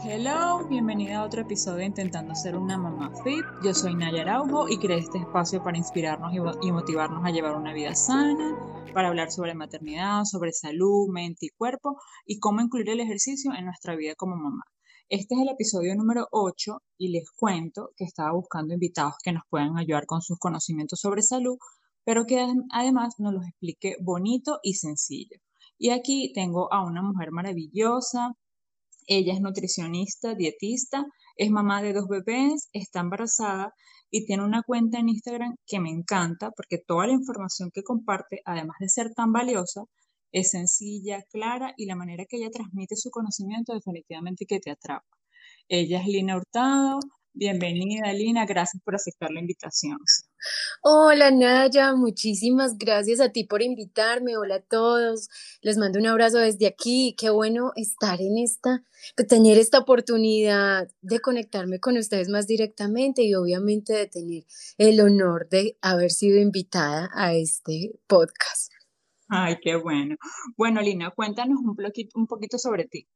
Hello, bienvenida a otro episodio de Intentando ser una mamá fit. Yo soy Naya Araujo y creé este espacio para inspirarnos y motivarnos a llevar una vida sana, para hablar sobre maternidad, sobre salud, mente y cuerpo y cómo incluir el ejercicio en nuestra vida como mamá. Este es el episodio número 8 y les cuento que estaba buscando invitados que nos puedan ayudar con sus conocimientos sobre salud, pero que además nos los explique bonito y sencillo. Y aquí tengo a una mujer maravillosa, ella es nutricionista, dietista, es mamá de dos bebés, está embarazada y tiene una cuenta en Instagram que me encanta porque toda la información que comparte, además de ser tan valiosa, es sencilla, clara y la manera que ella transmite su conocimiento definitivamente que te atrapa. Ella es Lina Hurtado, Bienvenida, Lina. Gracias por aceptar la invitación. Hola, Naya. Muchísimas gracias a ti por invitarme. Hola a todos. Les mando un abrazo desde aquí. Qué bueno estar en esta, tener esta oportunidad de conectarme con ustedes más directamente y obviamente de tener el honor de haber sido invitada a este podcast. Ay, qué bueno. Bueno, Lina, cuéntanos un poquito, un poquito sobre ti.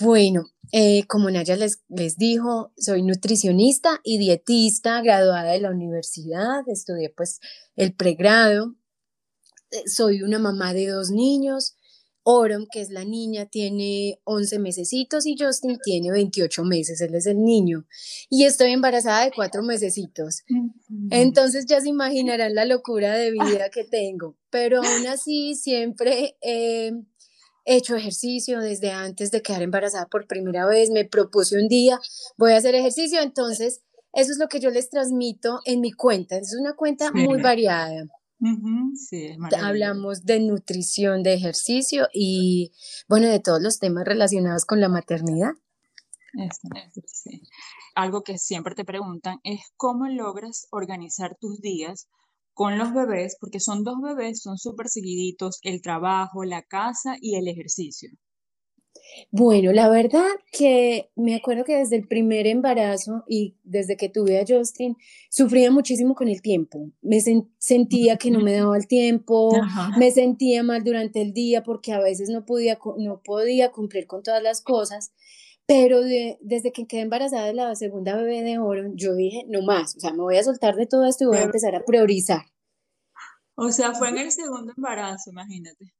Bueno, eh, como Naya les, les dijo, soy nutricionista y dietista, graduada de la universidad, estudié pues el pregrado, eh, soy una mamá de dos niños, Orom, que es la niña, tiene 11 mesecitos y Justin tiene 28 meses, él es el niño. Y estoy embarazada de cuatro mesecitos. Entonces ya se imaginarán la locura de vida que tengo, pero aún así siempre he hecho ejercicio desde antes de quedar embarazada por primera vez, me propuse un día, voy a hacer ejercicio, entonces eso es lo que yo les transmito en mi cuenta, es una cuenta muy variada. sí, Hablamos de nutrición, de ejercicio y bueno, de todos los temas relacionados con la maternidad. Algo que siempre te preguntan es cómo logras organizar tus días con los bebés, porque son dos bebés, son súper seguiditos, el trabajo, la casa y el ejercicio. Bueno, la verdad que me acuerdo que desde el primer embarazo y desde que tuve a Justin, sufría muchísimo con el tiempo. Me sentía que no me daba el tiempo, me sentía mal durante el día porque a veces no podía, no podía cumplir con todas las cosas. Pero desde que quedé embarazada de la segunda bebé de oro, yo dije, no más, o sea, me voy a soltar de todo esto y voy a empezar a priorizar. O sea, fue en el segundo embarazo, imagínate.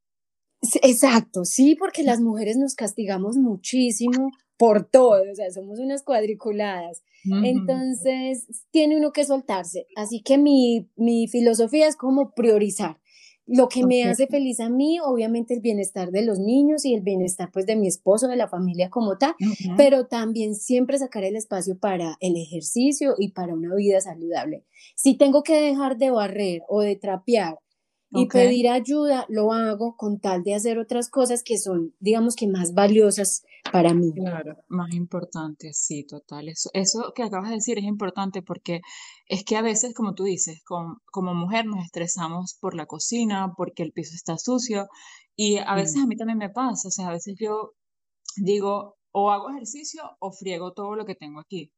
Exacto, sí, porque las mujeres nos castigamos muchísimo por todo, o sea, somos unas cuadriculadas. Entonces, tiene uno que soltarse. Así que mi, mi filosofía es como priorizar lo que me hace feliz a mí, obviamente el bienestar de los niños y el bienestar pues de mi esposo, de la familia como tal, pero también siempre sacar el espacio para el ejercicio y para una vida saludable. Si tengo que dejar de barrer o de trapear y pedir ayuda, lo hago con tal de hacer otras cosas que son, digamos que más valiosas para mí. Claro, más importantes, sí, total. Eso, eso que acabas de decir es importante porque es que a veces, como tú dices, como mujer nos estresamos por la cocina, porque el piso está sucio y a veces a mí también me pasa, o sea, a veces yo digo, o hago ejercicio o friego todo lo que tengo aquí.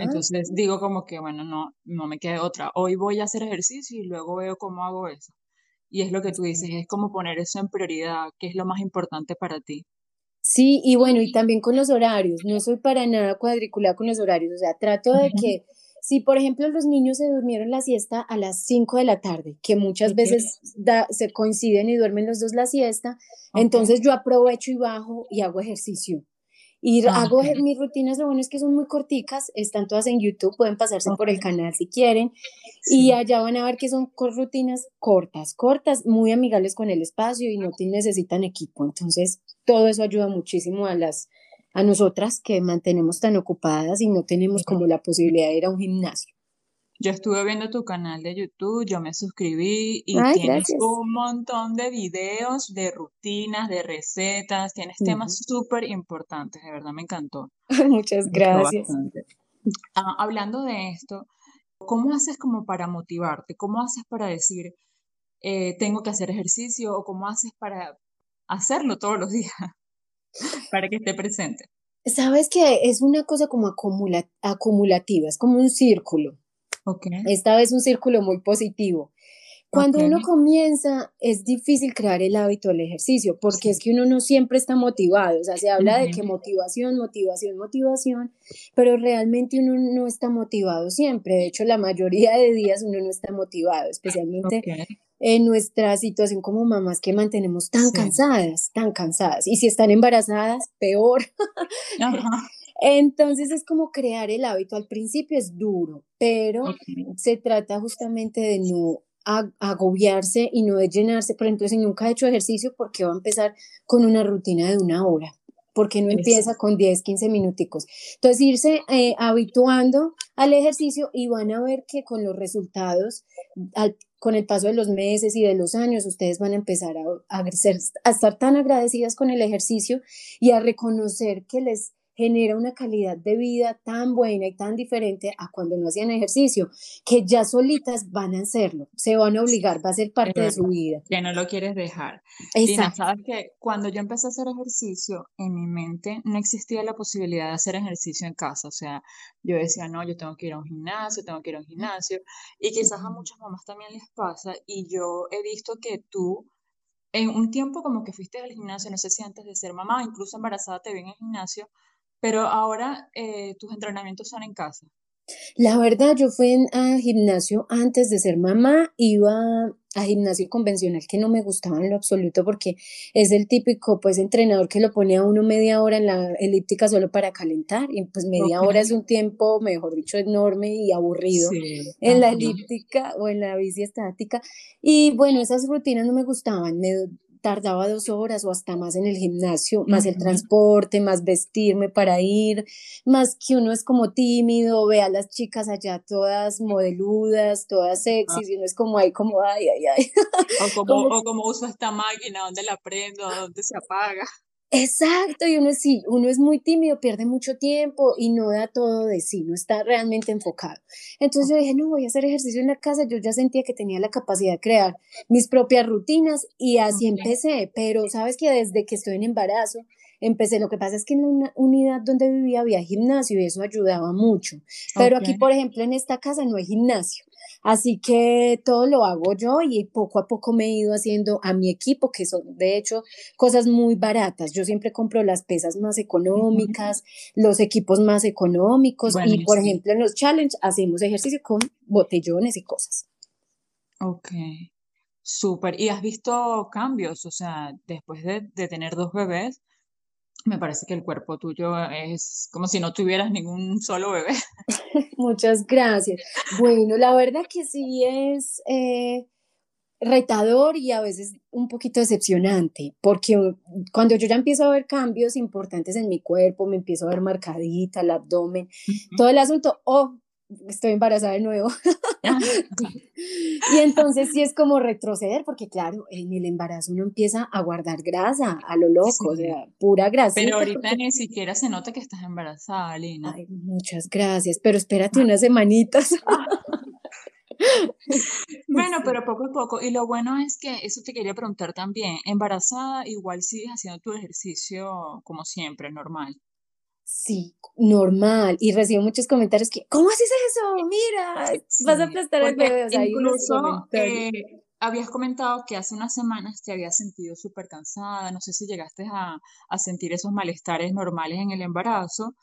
Entonces digo como que, bueno, no, no me queda otra. Hoy voy a hacer ejercicio y luego veo cómo hago eso. Y es lo que tú dices, es como poner eso en prioridad, qué es lo más importante para ti. Sí, y bueno, y también con los horarios, no soy para nada cuadriculada con los horarios, o sea, trato de que si por ejemplo los niños se durmieron la siesta a las 5 de la tarde, que muchas veces se coinciden y duermen los dos la siesta, entonces yo aprovecho y bajo y hago ejercicio. Y ah, hago mis rutinas, lo bueno es que son muy corticas, están todas en YouTube, pueden pasarse por el canal si quieren. Y allá van a ver que son rutinas cortas, cortas, muy amigables con el espacio y no necesitan equipo. Entonces, todo eso ayuda muchísimo a las a nosotras que mantenemos tan ocupadas y no tenemos como la posibilidad de ir a un gimnasio. Yo estuve viendo tu canal de YouTube, yo me suscribí y tienes un montón de videos, de rutinas, de recetas, tienes temas súper importantes, de verdad me encantó. Muchas gracias. Ah, hablando de esto, ¿cómo haces como para motivarte? ¿Cómo haces para decir, eh, tengo que hacer ejercicio o cómo haces para hacerlo todos los días para que esté presente? Sabes que es una cosa como acumulativa, es como un círculo. Esta vez un círculo muy positivo. Cuando uno comienza, es difícil crear el hábito del ejercicio, porque es que uno no siempre está motivado, o sea, se habla de que motivación, motivación, motivación, pero realmente uno no está motivado siempre, de hecho la mayoría de días uno no está motivado, especialmente en nuestra situación como mamás que mantenemos tan cansadas, tan cansadas, y si están embarazadas, peor. Entonces es como crear el hábito. Al principio es duro, pero se trata justamente de no agobiarse y no de llenarse. Por ejemplo, si nunca ha hecho ejercicio, ¿por qué va a empezar con una rutina de una hora? ¿Por qué no empieza con 10, 15 minuticos? Entonces, irse eh, habituando al ejercicio y van a ver que con los resultados, con el paso de los meses y de los años, ustedes van a empezar a, a estar tan agradecidas con el ejercicio y a reconocer que les genera una calidad de vida tan buena y tan diferente a cuando no hacían ejercicio, que ya solitas van a hacerlo, se van a obligar, va a ser parte de su vida. Que no lo quieres dejar. Exacto. sabes que cuando yo empecé a hacer ejercicio, en mi mente no existía la posibilidad de hacer ejercicio en casa, o sea, yo decía, no, yo tengo que ir a un gimnasio, tengo que ir a un gimnasio, y quizás a muchas mamás también les pasa, y yo he visto que tú en un tiempo como que fuiste al gimnasio, no sé si antes de ser mamá, incluso embarazada te vi en el gimnasio, pero ahora eh, tus entrenamientos son en casa. La verdad, yo fui a gimnasio antes de ser mamá, iba a gimnasio convencional que no me gustaba en lo absoluto porque es el típico pues entrenador que lo pone a uno media hora en la elíptica solo para calentar y pues media hora es un tiempo, mejor dicho, enorme y aburrido en la elíptica o en la bici estática. Y bueno, esas rutinas no me gustaban, me tardaba dos horas o hasta más en el gimnasio, más el transporte, más vestirme para ir, más que uno es como tímido, ve a las chicas allá todas modeludas, todas sexys, y uno es como ahí, como ay, ay, ay. O como, o como uso esta máquina, dónde la prendo, dónde se apaga. Exacto, y uno sí, uno es muy tímido, pierde mucho tiempo y no da todo de sí, no está realmente enfocado. Entonces yo dije, no, voy a hacer ejercicio en la casa, yo ya sentía que tenía la capacidad de crear mis propias rutinas y así empecé, pero sabes que desde que estoy en embarazo, empecé, lo que pasa es que en una unidad donde vivía había gimnasio y eso ayudaba mucho, pero aquí, por ejemplo, en esta casa no hay gimnasio. Así que todo lo hago yo y poco a poco me he ido haciendo a mi equipo, que son de hecho cosas muy baratas. Yo siempre compro las pesas más económicas, los equipos más económicos y por ejemplo en los challenge hacemos ejercicio con botellones y cosas. Ok, súper. ¿Y has visto cambios? O sea, después de, de tener dos bebés, me parece que el cuerpo tuyo es como si no tuvieras ningún solo bebé. Muchas gracias. Bueno, la verdad que sí es eh, retador y a veces un poquito decepcionante, porque cuando yo ya empiezo a ver cambios importantes en mi cuerpo, me empiezo a ver marcadita, el abdomen, todo el asunto, oh, estoy embarazada de nuevo. y entonces sí es como retroceder, porque claro, en el embarazo uno empieza a guardar grasa a lo loco, o sea, pura grasa. Pero ahorita ni siquiera se nota que estás embarazada, Lina. Ay, muchas gracias, pero espérate unas semanitas. bueno, pero poco a poco. Y lo bueno es que eso te quería preguntar también. Embarazada, igual sigues haciendo tu ejercicio como siempre, normal. Sí, normal. Y recibo muchos comentarios que, ¿cómo haces eso? Mira, vas a aplastar al bebé. incluso eh, habías comentado que hace unas semanas te habías sentido súper cansada. No sé si llegaste a, sentir esos malestares normales en el embarazo.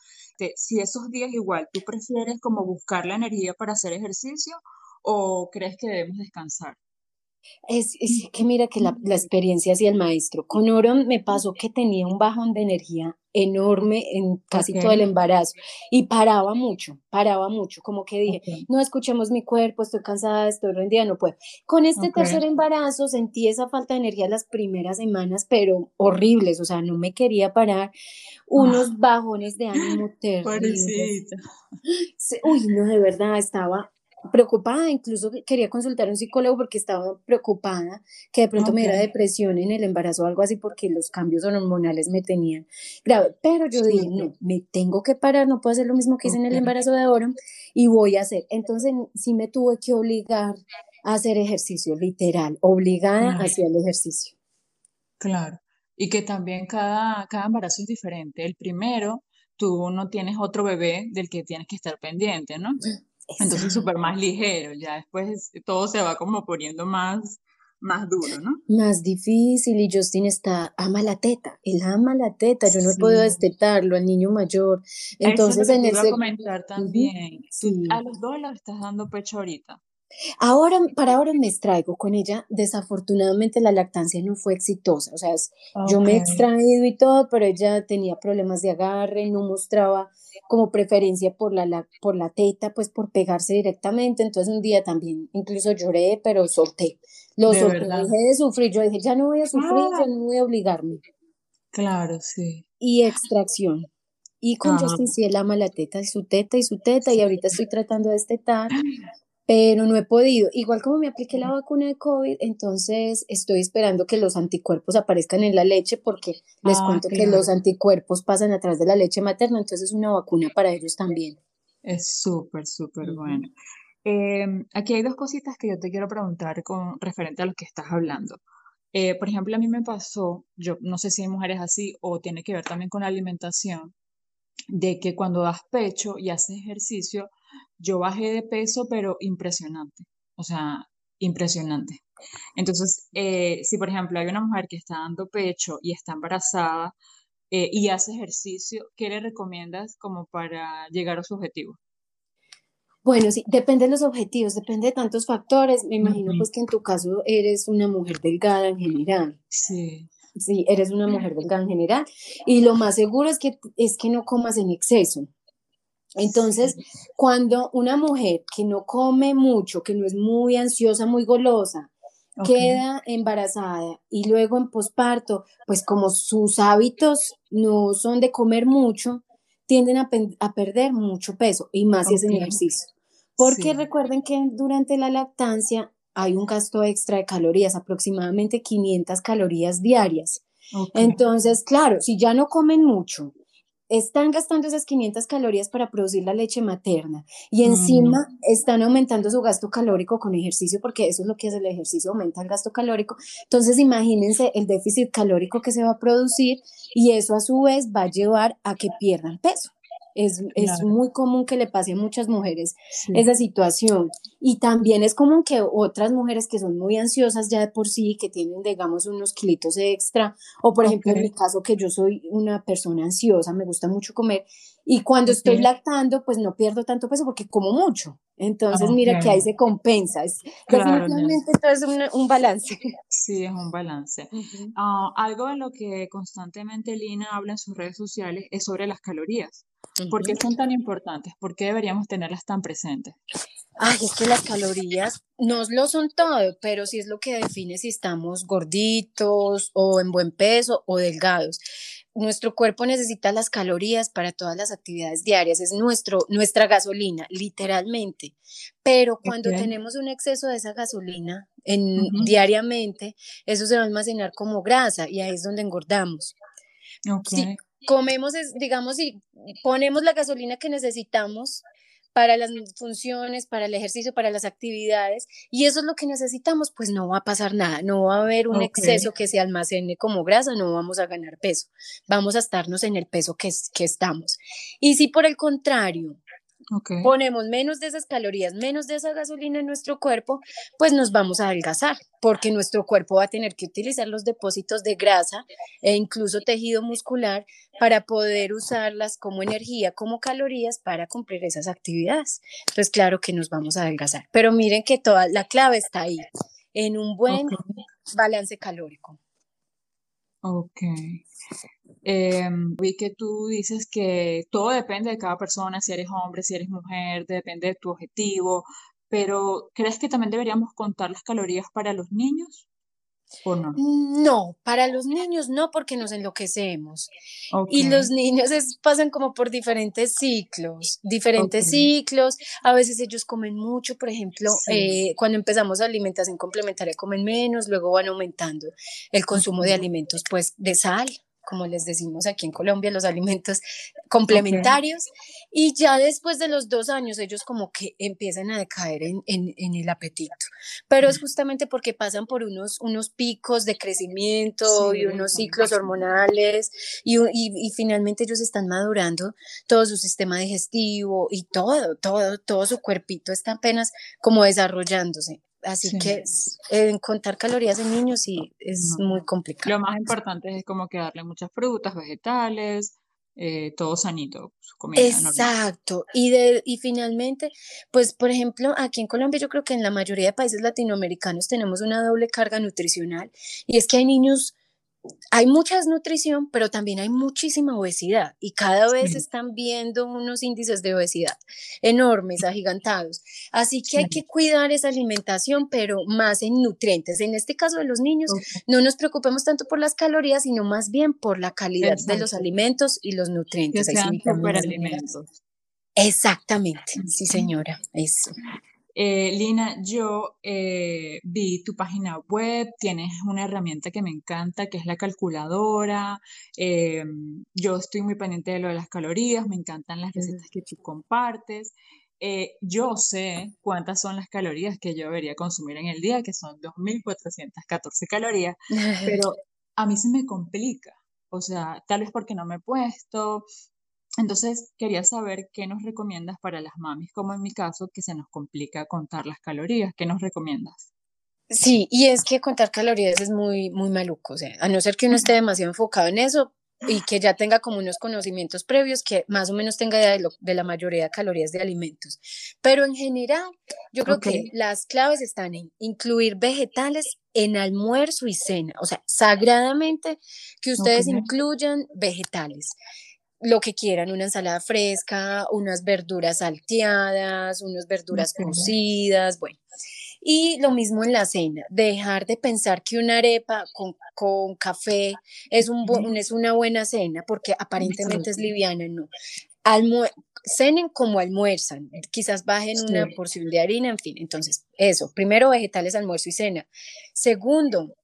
si esos días igual tú prefieres como buscar la energía para hacer ejercicio o crees que debemos descansar. Es, que mira que la, la experiencia hacía el maestro. Con Oro me pasó que tenía un bajón de energía enorme en casi todo el embarazo y paraba mucho, paraba mucho, como que dije, no escuchemos mi cuerpo, estoy cansada, estoy rendida, no puedo. Con este tercer embarazo sentí esa falta de energía las primeras semanas, pero horribles, o sea, no me quería parar, unos ah. bajones de ánimo terribles. Uy, no, de verdad, estaba preocupada, incluso quería consultar a un psicólogo porque estaba preocupada que de pronto me diera depresión en el embarazo o algo así porque los cambios hormonales me tenían grave. Pero yo dije, no, me tengo que parar, no puedo hacer lo mismo que hice en el embarazo de oro y voy a hacer. Entonces sí me tuve que obligar a hacer ejercicio, literal, obligada a hacer el ejercicio. Claro, y que también cada, cada embarazo es diferente. El primero, tú no tienes otro bebé del que tienes que estar pendiente, ¿no? Entonces súper más ligero, ya después todo se va como poniendo más, más duro, ¿no? Más difícil y Justin está, ama la teta, él ama la teta, yo no he podido destetarlo al niño mayor. Entonces Eso en te el... iba a comentar también. Tú sí. a los dos le estás dando pecho ahorita. Ahora, para ahora me extraigo con ella. Desafortunadamente la lactancia no fue exitosa. O sea, yo me he extraído y todo, pero ella tenía problemas de agarre, no mostraba como preferencia por la, por la teta, pues por pegarse directamente. Entonces un día también incluso lloré, pero solté. Lo solté, dejé de sufrir. Yo dije, ya no voy a sufrir, ya no voy a obligarme. Claro, sí. Y extracción. Y con Justin sí, él ama la teta y su teta y su teta, y ahorita estoy tratando de destetar pero no he podido. Igual como me apliqué la vacuna de COVID, entonces estoy esperando que los anticuerpos aparezcan en la leche porque les Ah, cuento que los anticuerpos pasan a través de la leche materna, entonces es una vacuna para ellos también. Es súper, súper bueno. Em, aquí hay dos cositas que yo te quiero preguntar con referente a lo que estás hablando. Eh, por ejemplo, a mí me pasó, yo no sé si hay mujeres así o tiene que ver también con la alimentación, de que cuando das pecho y haces ejercicio, yo bajé de peso, pero impresionante. O sea, impresionante. Entonces, eh, si por ejemplo hay una mujer que está dando pecho y está embarazada eh, y hace ejercicio, ¿qué le recomiendas como para llegar a su objetivo? Bueno, sí, depende de los objetivos, depende de tantos factores. Me imagino pues que en tu caso eres una mujer delgada en general. Sí, Sí, eres una mujer delgada en general. Y lo más seguro es que, es que no comas en exceso. Entonces, cuando una mujer que no come mucho, que no es muy ansiosa, muy golosa, queda embarazada y luego en posparto, pues como sus hábitos no son de comer mucho, tienden a, perder mucho peso y más si hacen ok, ejercicio. Porque sí, recuerden que durante la lactancia hay un gasto extra de calorías, aproximadamente 500 calorías diarias. Entonces, claro, si ya no comen mucho, están gastando esas 500 calorías para producir la leche materna y mm, encima están aumentando su gasto calórico con ejercicio, porque eso es lo que hace el ejercicio, aumenta el gasto calórico. Entonces, imagínense el déficit calórico que se va a producir y eso a su vez va a llevar a que pierdan peso. Es, es claro, muy común que le pase a muchas mujeres sí, esa situación. Y también es común que otras mujeres que son muy ansiosas ya de por sí, que tienen, digamos, unos kilitos extra, o por ejemplo en mi caso que yo soy una persona ansiosa, me gusta mucho comer, y cuando estoy lactando, pues no pierdo tanto peso porque como mucho. Entonces, ok, mira que ahí se compensa. Es, claro, definitivamente esto es un, un balance. sí, es un balance. Ujú, Ah, algo de lo que constantemente Lina habla en sus redes sociales es sobre las calorías. ¿Por qué son tan importantes? ¿Por qué deberíamos tenerlas tan presentes? Ay, es que las calorías no lo son todo, pero sí es lo que define si estamos gorditos o en buen peso o delgados. Nuestro cuerpo necesita las calorías para todas las actividades diarias, es nuestro, nuestra gasolina, literalmente. Pero cuando tenemos un exceso de esa gasolina en, diariamente, eso se va a almacenar como grasa y ahí es donde engordamos. ok, Si comemos, es, digamos, si ponemos la gasolina que necesitamos para las funciones, para el ejercicio, para las actividades, y eso es lo que necesitamos, pues no va a pasar nada, no va a haber un exceso que se almacene como grasa, no vamos a ganar peso, vamos a estarnos en el peso que, que estamos. Y si por el contrario ponemos menos de esas calorías, menos de esa gasolina en nuestro cuerpo, pues nos vamos a adelgazar, porque nuestro cuerpo va a tener que utilizar los depósitos de grasa e incluso tejido muscular para poder usarlas como energía, como calorías para cumplir esas actividades. Entonces, claro que nos vamos a adelgazar. Pero miren que toda la clave está ahí, en un buen balance calórico. ok. Em, vi que tú dices que todo depende de cada persona, si eres hombre, si eres mujer, depende de tu objetivo, pero ¿crees que también deberíamos contar las calorías para los niños o no? No, para los niños no, porque nos enloquecemos. Ok, Y los niños es- pasan como por diferentes ciclos, diferentes ciclos. A veces ellos comen mucho, por ejemplo, sí, eh, cuando empezamos alimentación complementaria comen menos, luego van aumentando el consumo de alimentos, pues de sal, como les decimos aquí en Colombia, los alimentos complementarios. Y ya después de los dos años, ellos como que empiezan a decaer en, en, el apetito. Pero es justamente porque pasan por unos, unos picos de crecimiento y unos ciclos hormonales y, y, y, finalmente ellos están madurando todo su sistema digestivo y todo, todo, todo su cuerpito está apenas como desarrollándose. Así que en contar calorías en niños sí es muy complicado. Lo más importante es como que darle muchas frutas, vegetales, eh, todo sanito, su comida. Exacto. Y, de, y finalmente, pues por ejemplo, aquí en Colombia yo creo que en la mayoría de países latinoamericanos tenemos una doble carga nutricional y es que hay niños hay mucha desnutrición, pero también hay muchísima obesidad y cada vez están viendo unos índices de obesidad enormes, agigantados. Así que hay que cuidar esa alimentación, pero más en nutrientes. En este caso de los niños, no nos preocupemos tanto por las calorías, sino más bien por la calidad de los alimentos y los nutrientes. Que sean alimentos. Exactamente, sí señora, eso. Eh, Lina, yo eh, vi tu página web, tienes una herramienta que me encanta, que es la calculadora. Eh, yo estoy muy pendiente de lo de las calorías, me encantan las recetas que tú compartes. yo sé cuántas son las calorías que yo debería consumir en el día, que son 2.414 calorías, pero a mí se me complica. O sea, tal vez porque no me he puesto, entonces, quería saber qué nos recomiendas para las mamis, como en mi caso, que se nos complica contar las calorías. ¿Qué nos recomiendas? Sí, y es que contar calorías es muy, muy maluco. O sea, a no ser que uno esté demasiado enfocado en eso y que ya tenga como unos conocimientos previos, que más o menos tenga idea de, la mayoría de calorías de alimentos. Pero en general, yo creo que las claves están en incluir vegetales en almuerzo y cena. O sea, sagradamente que ustedes incluyan vegetales lo que quieran, una ensalada fresca, unas verduras salteadas, unas verduras cocidas, bueno. Y lo mismo en la cena, dejar de pensar que una arepa con, con café es, un es una buena cena, porque aparentemente es liviana, no. cenen como almuerzan, quizás bajen una porción de harina, en fin. Entonces, eso, primero vegetales, almuerzo y cena. Segundo,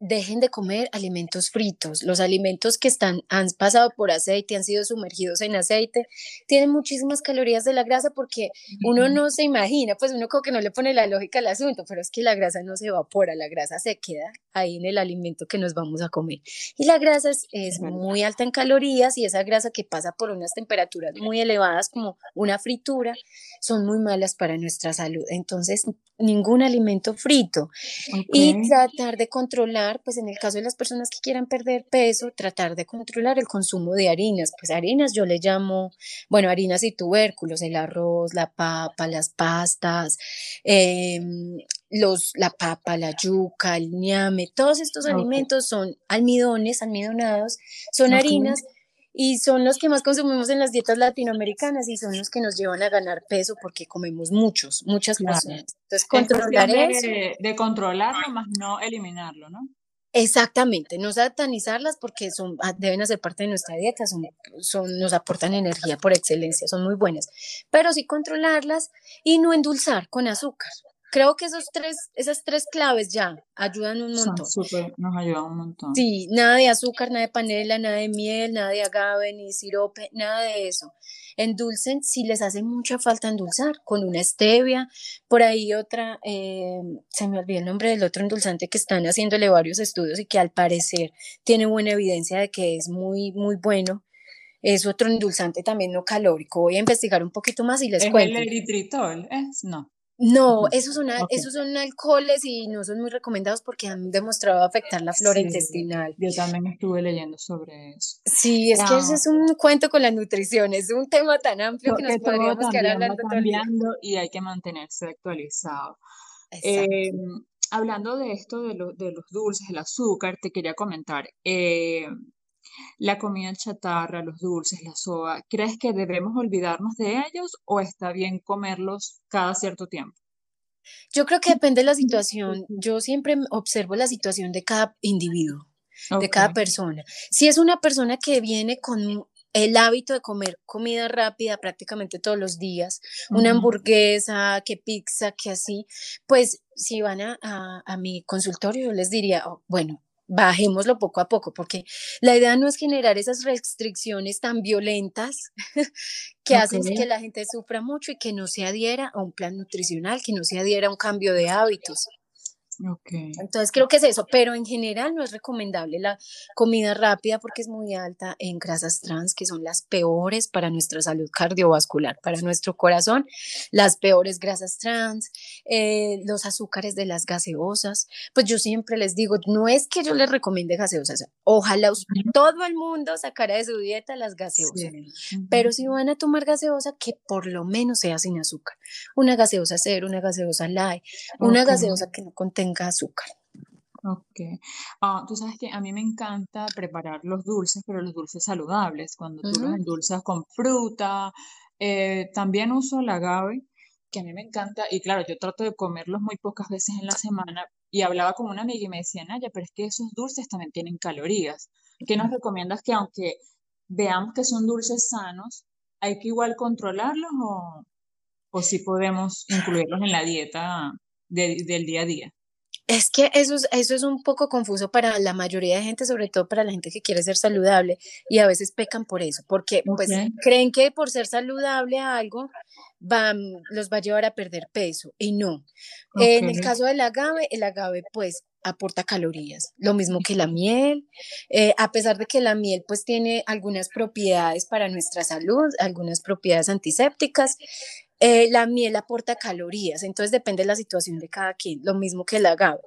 dejen de comer alimentos fritos. Los alimentos que están, han pasado por aceite, han sido sumergidos en aceite, tienen muchísimas calorías de la grasa porque uno no se imagina, pues uno como que no le pone la lógica al asunto, pero es que la grasa no se evapora, la grasa se queda ahí en el alimento que nos vamos a comer. Y la grasa es, es muy alta en calorías y esa grasa que pasa por unas temperaturas muy elevadas como una fritura, son muy malas para nuestra salud. Entonces, ningún alimento frito. Y tratar de controlar, pues en el caso de las personas que quieran perder peso, tratar de controlar el consumo de harinas. Pues harinas yo le llamo, bueno, harinas y tubérculos, el arroz, la papa, las pastas, em, los, la papa, la yuca, el ñame, todos estos alimentos son almidones, almidonados, son harinas y son los que más consumimos en las dietas latinoamericanas y son los que nos llevan a ganar peso porque comemos muchos, muchas personas. Entonces, controlar de, De controlarlo más no eliminarlo, ¿no? Exactamente, no satanizarlas porque son, ah, deben hacer parte de nuestra dieta, son, son, nos aportan energía por excelencia, son muy buenas, pero sí controlarlas y no endulzar con azúcar creo que esos tres, esas tres claves ya ayudan un montón. nos ayudan un montón. Sí, nada de azúcar, nada de panela, nada de miel, nada de agave, ni sirope, nada de eso. Endulcen si les hace mucha falta endulzar, con una stevia, por ahí otra, eh, se me olvidó el nombre del otro endulzante que están haciéndole varios estudios y que al parecer tiene buena evidencia de que es muy, muy bueno. Es otro endulzante también no calórico. Voy a investigar un poquito más y les ¿Es cuento. ¿El eritritol? ¿Es? No. No, esos son, esos son alcoholes y no son muy recomendados porque han demostrado afectar la flora intestinal. Yo también estuve leyendo sobre eso. Sí, es que ese es un cuento con la nutrición, es un tema tan amplio que nos podríamos quedar hablando cambiando y hay que mantenerse actualizado. Eh, hablando de esto de, de, los dulces, el azúcar, te quería comentar. Eh, la comida chatarra, los dulces, la soda, ¿crees que debemos olvidarnos de ellos o está bien comerlos cada cierto tiempo? Yo creo que depende de la situación. Yo siempre observo la situación de cada individuo, de cada persona. Si es una persona que viene con el hábito de comer comida rápida prácticamente todos los días, una hamburguesa, que pizza, que así, pues si van a, a, mi consultorio, yo les diría, oh, bueno, bajémoslo poco a poco, porque la idea no es generar esas restricciones tan violentas que hacen que la gente sufra mucho y que no se adhiera a un plan nutricional, que no se adhiera a un cambio de hábitos. Entonces creo que es eso, pero en general no es recomendable la comida rápida porque es muy alta en grasas trans, que son las peores para nuestra salud cardiovascular, para nuestro corazón, las peores grasas trans, eh, los azúcares de las gaseosas. Pues yo siempre les digo, no es que yo les recomiende gaseosas, ojalá todo el mundo sacara de su dieta las gaseosas, pero si van a tomar gaseosa, que por lo menos sea sin azúcar. Una gaseosa cero, una gaseosa light, una gaseosa que no contenga azúcar. Ok. Ah, tú sabes que a mí me encanta preparar los dulces, pero los dulces saludables, cuando tú los endulzas con fruta. Eh, también uso el agave, que a mí me encanta, y claro, yo trato de comerlos muy pocas veces en la semana, y hablaba con una amiga y me decía, Naya, pero es que esos dulces también tienen calorías. ¿Qué nos recomiendas que aunque veamos que son dulces sanos, hay que igual controlarlos o, o si podemos incluirlos en la dieta del día a día? Es que eso es, eso es un poco confuso para la mayoría de gente, sobre todo para la gente que quiere ser saludable y a veces pecan por eso, porque pues creen que por ser saludable a algo va, los va a llevar a perder peso y no. En el caso del agave, el agave pues aporta calorías, lo mismo que la miel, eh, a pesar de que la miel pues tiene algunas propiedades para nuestra salud, algunas propiedades antisépticas, eh, la miel aporta calorías, entonces depende de la situación de cada quien, lo mismo que el agave.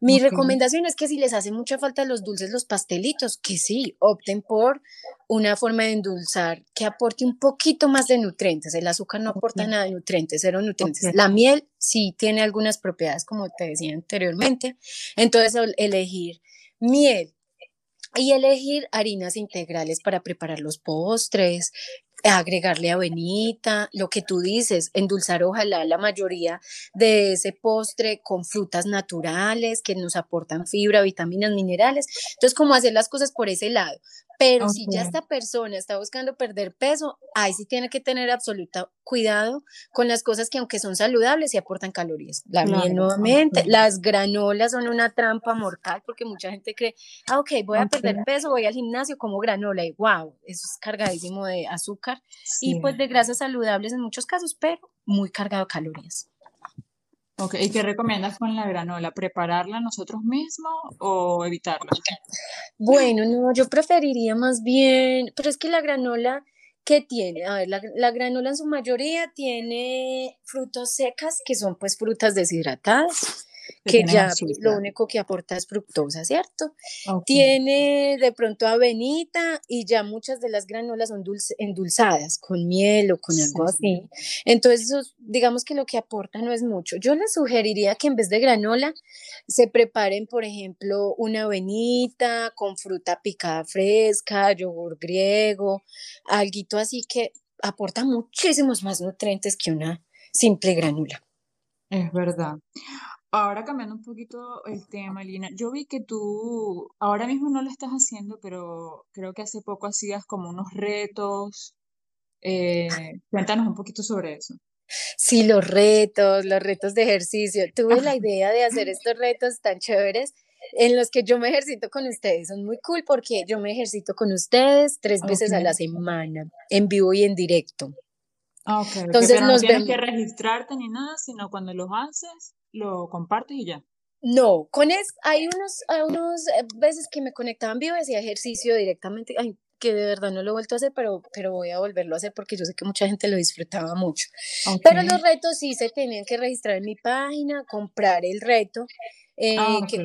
Mi recomendación es que si les hace mucha falta los dulces, los pastelitos, que sí, opten por una forma de endulzar que aporte un poquito más de nutrientes. El azúcar no aporta nada de nutrientes, cero nutrientes. La miel sí tiene algunas propiedades, como te decía anteriormente. Entonces, elegir miel, y elegir harinas integrales para preparar los postres, agregarle avenita, lo que tú dices, endulzar ojalá la mayoría de ese postre con frutas naturales que nos aportan fibra, vitaminas, minerales. Entonces, como hacer las cosas por ese lado. Pero si ya esta persona está buscando perder peso, ahí sí tiene que tener absoluto cuidado con las cosas que aunque son saludables y aportan calorías. La miel nuevamente, las granolas son una trampa mortal porque mucha gente cree, ah, ok, voy a perder peso, voy al gimnasio como granola y wow, eso es cargadísimo de azúcar y pues de grasas saludables en muchos casos, pero muy cargado de calorías. Ok, ¿y qué recomiendas con la granola? ¿Prepararla nosotros mismos o evitarla? Bueno, no, yo preferiría más bien, pero es que la granola, ¿qué tiene? A ver, la, la granola en su mayoría tiene frutos secas, que son pues frutas deshidratadas que, ya pues, lo único que aporta es fructosa, ¿cierto? Tiene de pronto avenita y ya muchas de las granolas son endulzadas con miel o con algo así. Entonces, digamos que lo que aporta no es mucho. Yo les sugeriría que en vez de granola se preparen, por ejemplo, una avenita con fruta picada fresca, yogur griego, algo así que aporta muchísimos más nutrientes que una simple granula. Es verdad. Ahora cambiando un poquito el tema, Lina, yo vi que tú ahora mismo no lo estás haciendo, pero creo que hace poco hacías como unos retos. Eh, cuéntanos un poquito sobre eso. Sí, los retos, los retos de ejercicio. Tuve la idea de hacer estos retos tan chéveres en los que yo me ejercito con ustedes. Son muy cool porque yo me ejercito con ustedes tres veces a la semana, en vivo y en directo. Ah, Entonces no tienes que registrarte ni nada, sino cuando los haces lo compartes y ya. No, con es, hay unos, hay unos eh, veces que me conectaban vivo y hacía ejercicio directamente, ay, que de verdad no lo he vuelto a hacer, pero, pero voy a volverlo a hacer porque yo sé que mucha gente lo disfrutaba mucho. Pero los retos sí se tenían que registrar en mi página, comprar el reto, eh, ah, que,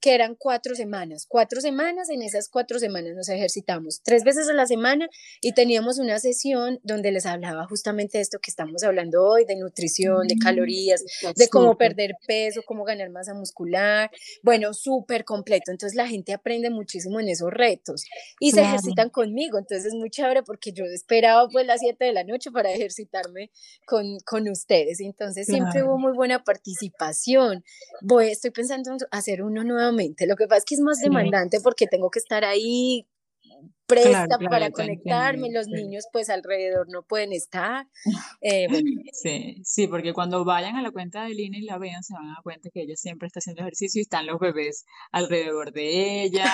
que eran cuatro semanas. Cuatro semanas, en esas cuatro semanas nos ejercitamos tres veces a la semana y teníamos una sesión donde les hablaba justamente de esto que estamos hablando hoy, de nutrición, de mm, calorías, de cómo perder peso, cómo ganar masa muscular. Bueno, súper completo. Entonces la gente aprende muchísimo en esos retos y se ejercitan conmigo. Entonces es muy chévere porque yo esperaba pues las siete de la noche para ejercitarme con, con ustedes. Entonces siempre hubo muy buena participación. Voy, estoy pensando en hacer uno nuevo lo que pasa es que es más demandante porque tengo que estar ahí presta para conectarme, los niños pues alrededor no pueden estar. Eh, sí, sí, porque cuando vayan a la cuenta de Lina y la vean, se van a dar cuenta que ella siempre está haciendo ejercicio y están los bebés alrededor de ella,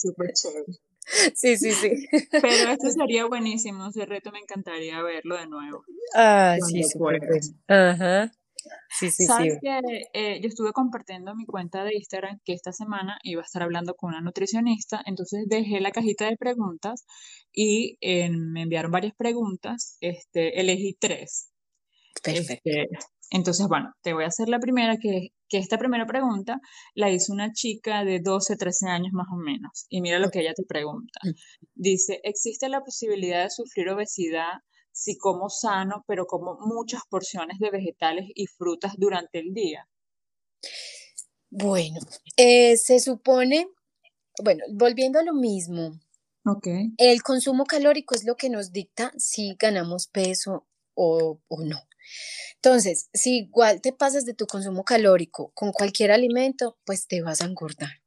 súper chévere. Sí, sí, sí. Pero esto sería buenísimo, ese reto me encantaría verlo de nuevo. Ah, sí, sí. Ajá. Sí, sí, Sabes que eh, yo estuve compartiendo mi cuenta de Instagram que esta semana iba a estar hablando con una nutricionista, entonces dejé la cajita de preguntas y eh, me enviaron varias preguntas, este, elegí tres. Perfecto. Este, entonces, bueno, te voy a hacer la primera, que, que esta primera pregunta la hizo una chica de 12, 13 años más o menos. Y mira lo que ella te pregunta. Mm. Dice, ¿existe la posibilidad de sufrir obesidad si como sano, pero como muchas porciones de vegetales y frutas durante el día? Bueno, eh, se supone, bueno, volviendo a lo mismo, okay. el consumo calórico es lo que nos dicta si ganamos peso o, o no. Entonces, si igual te pasas de tu consumo calórico con cualquier alimento, pues te vas a engordar.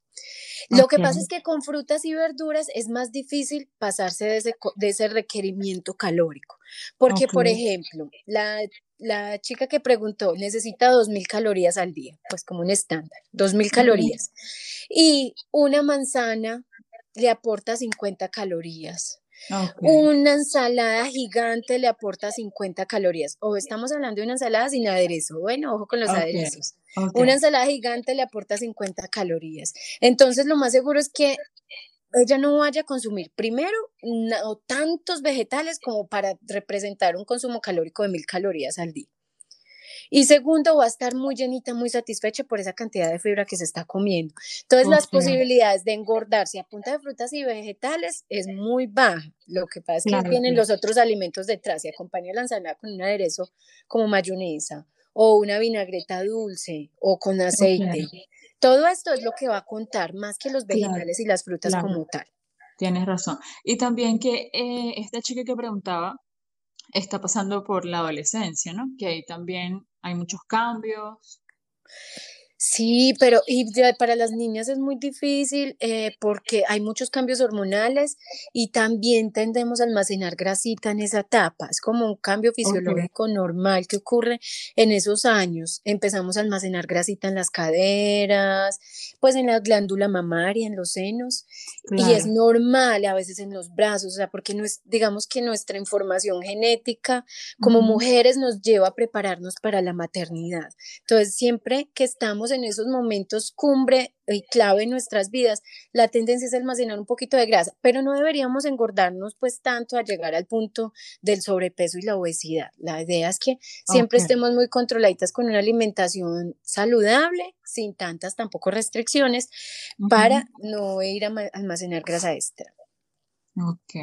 Lo que pasa es que con frutas y verduras es más difícil pasarse de ese, de ese requerimiento calórico. Porque, por ejemplo, la, la, chica que preguntó necesita 2.000 calorías al día, pues como un estándar, 2.000 calorías. Y una manzana le aporta 50 calorías. Una ensalada gigante le aporta 50 calorías. O estamos hablando de una ensalada sin aderezo. Bueno, ojo con los aderezos. Una ensalada gigante le aporta 50 calorías. Entonces, lo más seguro es que ella no vaya a consumir, primero, no, tantos vegetales como para representar un consumo calórico de mil calorías al día. Y segundo, va a estar muy llenita, muy satisfecha por esa cantidad de fibra que se está comiendo. Entonces, las posibilidades de engordarse a punta de frutas y vegetales es muy baja. Lo que pasa es que vienen los otros alimentos detrás y acompaña la ensalada con un aderezo como mayonesa o una vinagreta dulce o con aceite. Todo esto es lo que va a contar más que los vegetales y las frutas como tal. Tienes razón. Y también que eh, esta chica que preguntaba está pasando por la adolescencia, ¿no? Que ahí también hay muchos cambios. Sí, pero y para las niñas es muy difícil eh, porque hay muchos cambios hormonales y también tendemos a almacenar grasita en esa etapa. Es como un cambio fisiológico normal que ocurre en esos años. Empezamos a almacenar grasita en las caderas, pues en la glándula mamaria, en los senos, y es normal a veces en los brazos, o sea, porque no es, digamos que nuestra información genética como mujeres nos lleva a prepararnos para la maternidad. Entonces, siempre que estamos en esos momentos cumbre y clave en nuestras vidas, la tendencia es almacenar un poquito de grasa, pero no deberíamos engordarnos pues tanto a llegar al punto del sobrepeso y la obesidad. La idea es que siempre estemos muy controladitas con una alimentación saludable, sin tantas tampoco restricciones, para no ir a almacenar grasa extra. Ok.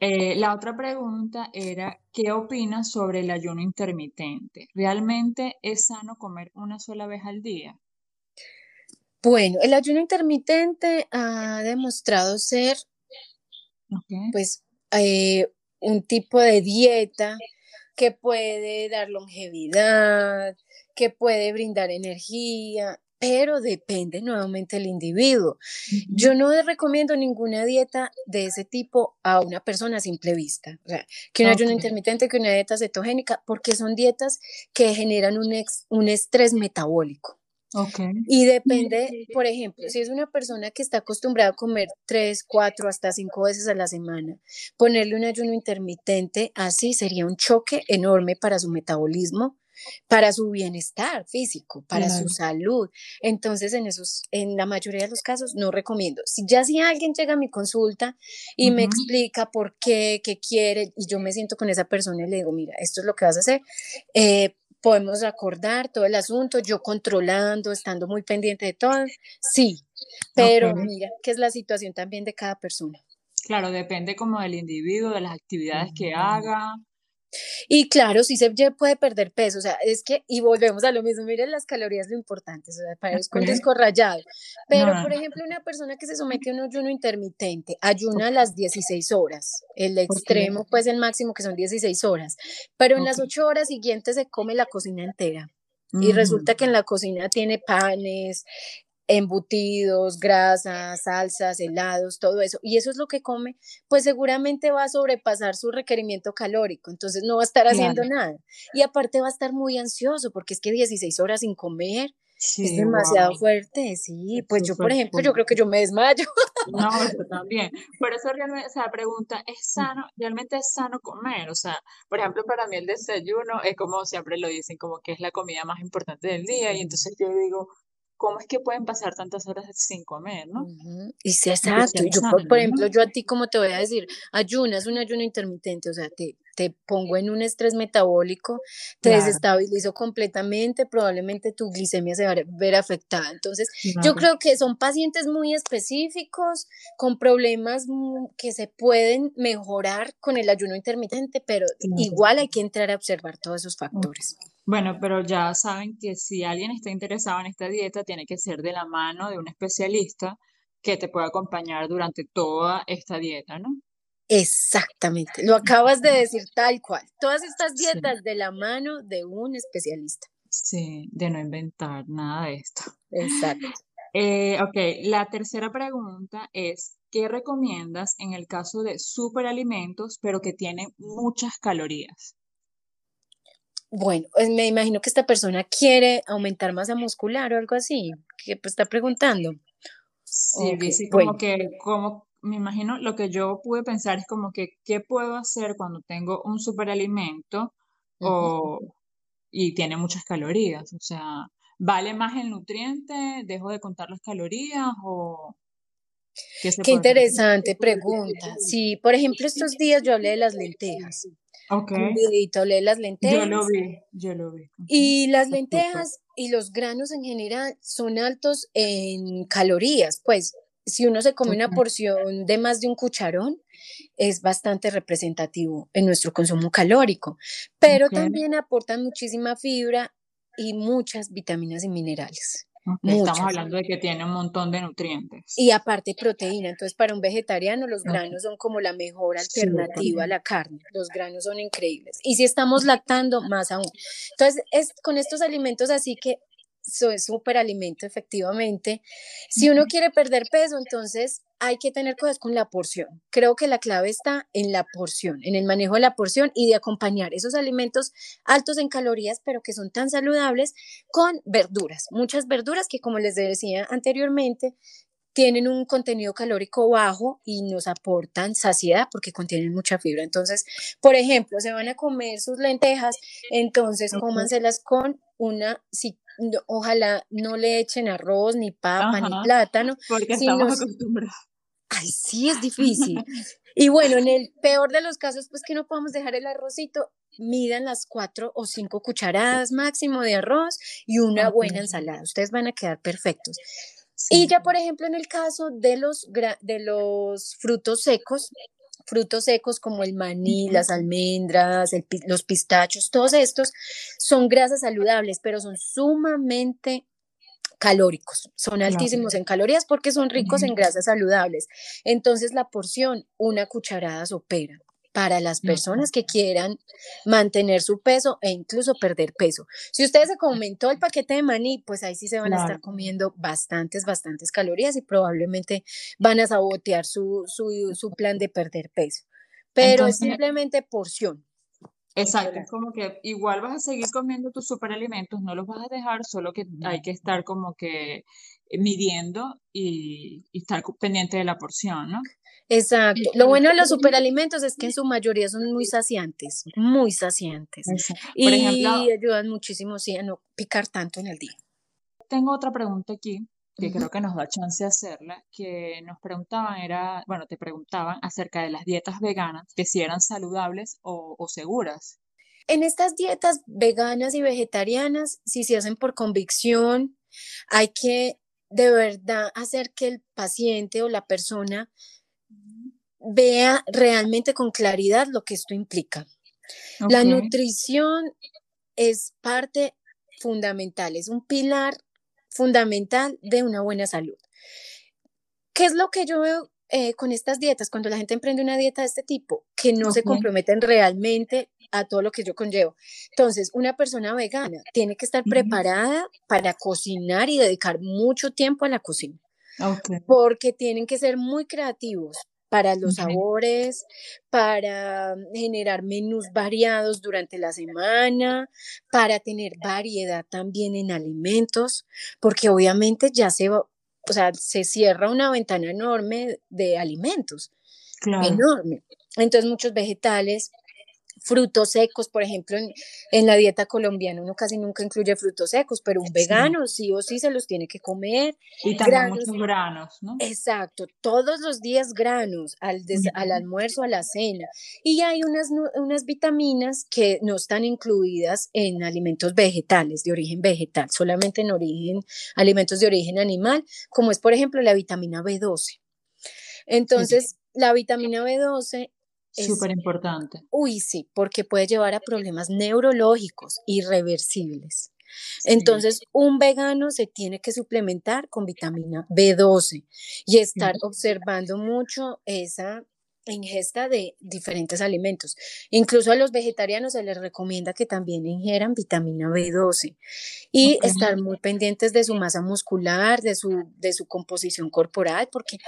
Eh, la otra pregunta era, ¿qué opinas sobre el ayuno intermitente? ¿Realmente es sano comer una sola vez al día? Bueno, el ayuno intermitente ha demostrado ser, pues, eh, un tipo de dieta que puede dar longevidad, que puede brindar energía, pero depende nuevamente del individuo. Yo no recomiendo ninguna dieta de ese tipo a una persona a simple vista, o sea, que un ayuno intermitente, que una dieta cetogénica, porque son dietas que generan un, un estrés metabólico. Okay. Y depende, por ejemplo, si es una persona que está acostumbrada a comer tres, cuatro, hasta cinco veces a la semana, ponerle un ayuno intermitente así sería un choque enorme para su metabolismo, para su bienestar físico, para su salud. Entonces, en esos, en la mayoría de los casos, no recomiendo. Si ya si alguien llega a mi consulta y me explica por qué, qué quiere, y yo me siento con esa persona y le digo, mira, esto es lo que vas a hacer, eh, podemos acordar todo el asunto, yo controlando, estando muy pendiente de todo, sí, pero mira, que es la situación también de cada persona. Claro, depende como del individuo, de las actividades que haga, y claro, sí se puede perder peso, o sea, es que, y volvemos a lo mismo, miren las calorías lo importante, o sea, para el disco rayado. Pero, por ejemplo, una persona que se somete a un ayuno intermitente, ayuna a las 16 horas, el extremo, pues el máximo que son 16 horas, pero en las 8 horas siguientes se come la cocina entera. Y resulta que en la cocina tiene panes, embutidos, grasas, salsas, helados, todo eso. Y eso es lo que come, pues seguramente va a sobrepasar su requerimiento calórico, entonces no va a estar haciendo nada. Y aparte va a estar muy ansioso porque es que 16 horas sin comer es demasiado fuerte, sí. Pues yo, por ejemplo, yo creo que yo me desmayo. No, yo también. Por eso realmente, o sea, pregunta, ¿es sano? ¿Realmente es sano comer? O sea, por ejemplo, para mí el desayuno es como siempre lo dicen, como que es la comida más importante del día. Y entonces yo digo, ¿cómo es que pueden pasar tantas horas sin comer, no? Y sí, exacto. Yo, por, ejemplo, yo a ti, como te voy a decir, ayunas, un ayuno intermitente, o sea, te, te pongo en un estrés metabólico, te desestabilizo completamente, probablemente tu glicemia se va a ver afectada. Entonces, yo creo que son pacientes muy específicos, con problemas que se pueden mejorar con el ayuno intermitente, pero igual hay que entrar a observar todos esos factores. Bueno, pero ya saben que si alguien está interesado en esta dieta, tiene que ser de la mano de un especialista que te pueda acompañar durante toda esta dieta, ¿no? Exactamente, lo acabas de decir tal cual. Todas estas dietas de la mano de un especialista. Sí, de no inventar nada de esto. Exacto. Eh, ok, la tercera pregunta es, ¿qué recomiendas en el caso de superalimentos, pero que tienen muchas calorías? Bueno, pues, me imagino que esta persona quiere aumentar masa muscular o algo así, que pues, está preguntando. Sí, dice como que, como, me imagino, lo que yo pude pensar es como que, ¿qué puedo hacer cuando tengo un superalimento o, y tiene muchas calorías? O sea, ¿vale más el nutriente? ¿Dejo de contar las calorías o...? Qué, qué interesante pregunta. Sí, por ejemplo, estos días yo hablé de las lentejas. Ok. Un las lentejas. Yo lo vi, yo lo vi. Y las lentejas y los granos en general son altos en calorías, pues si uno se come una porción de más de un cucharón, es bastante representativo en nuestro consumo calórico, pero también aportan muchísima fibra y muchas vitaminas y minerales. Estamos hablando de que tiene un montón de nutrientes. Y aparte proteína. Entonces, para un vegetariano, los granos son como la mejor alternativa a la carne. Los granos son increíbles. Y si estamos lactando, más aún. Entonces, es con estos alimentos así que eso es superalimento, efectivamente. Si uno quiere perder peso, entonces hay que tener cosas con la porción. Creo que la clave está en la porción, en el manejo de la porción y de acompañar esos alimentos altos en calorías, pero que son tan saludables, con verduras. Muchas verduras que, como les decía anteriormente, tienen un contenido calórico bajo y nos aportan saciedad porque contienen mucha fibra. Entonces, por ejemplo, se van a comer sus lentejas, entonces cómanselas con una, si ojalá no le echen arroz, ni papa, ni plátano. Porque estamos acostumbrados. Ay, sí, es difícil. y bueno, en el peor de los casos, pues que no podemos dejar el arrocito, midan las cuatro o cinco cucharadas máximo de arroz y una buena ensalada. Ustedes van a quedar perfectos. Y ya, por ejemplo, en el caso de los, de los frutos secos, frutos secos como el maní, las almendras, los pistachos, todos estos son grasas saludables, pero son sumamente calóricos, son altísimos en calorías porque son ricos en grasas saludables. Entonces la porción, una cucharada sopera para las personas que quieran mantener su peso e incluso perder peso. Si ustedes se comentó el paquete de maní, pues ahí sí se van a estar comiendo bastantes, bastantes calorías y probablemente van a sabotear su, su, plan de perder peso. Pero es simplemente porción. Exacto, es como que igual vas a seguir comiendo tus superalimentos, no los vas a dejar, solo que hay que estar como que midiendo y, y estar pendiente de la porción, ¿no? Exacto. Lo bueno de los superalimentos es que en su mayoría son muy saciantes, muy saciantes. y ayudan muchísimo sí, a no picar tanto en el día. Tengo otra pregunta aquí que creo que nos da chance de hacerla, que nos preguntaban, era, bueno, te preguntaban acerca de las dietas veganas, que si eran saludables o, o seguras. En estas dietas veganas y vegetarianas, si se hacen por convicción, hay que de verdad hacer que el paciente o la persona vea realmente con claridad lo que esto implica. La nutrición es parte fundamental, es un pilar fundamental de una buena salud. ¿Qué es lo que yo veo eh, con estas dietas, cuando la gente emprende una dieta de este tipo, que no se comprometen realmente a todo lo que yo conllevo. Entonces, una persona vegana tiene que estar preparada para cocinar y dedicar mucho tiempo a la cocina. Porque tienen que ser muy creativos para los sabores, para generar menús variados durante la semana, para tener variedad también en alimentos, porque obviamente ya se o sea, se cierra una ventana enorme de alimentos, enorme. Entonces muchos vegetales frutos secos, por ejemplo, en, la dieta colombiana uno casi nunca incluye frutos secos, pero un vegano sí o sí se los tiene que comer. Y también granos, muchos granos, ¿no? Exacto, todos los días granos, al, al almuerzo, a la cena. Y hay unas, unas vitaminas que no están incluidas en alimentos vegetales, de origen vegetal, solamente en origen, alimentos de origen animal, como es, por ejemplo, la vitamina B12. Entonces, la vitamina B12 Súper importante. Uy, sí, porque puede llevar a problemas neurológicos irreversibles. Entonces, un vegano se tiene que suplementar con vitamina B12 y estar observando mucho esa ingesta de diferentes alimentos. Incluso a los vegetarianos se les recomienda que también ingieran vitamina B12 y estar muy pendientes de su masa muscular, de su, de su composición corporal, porque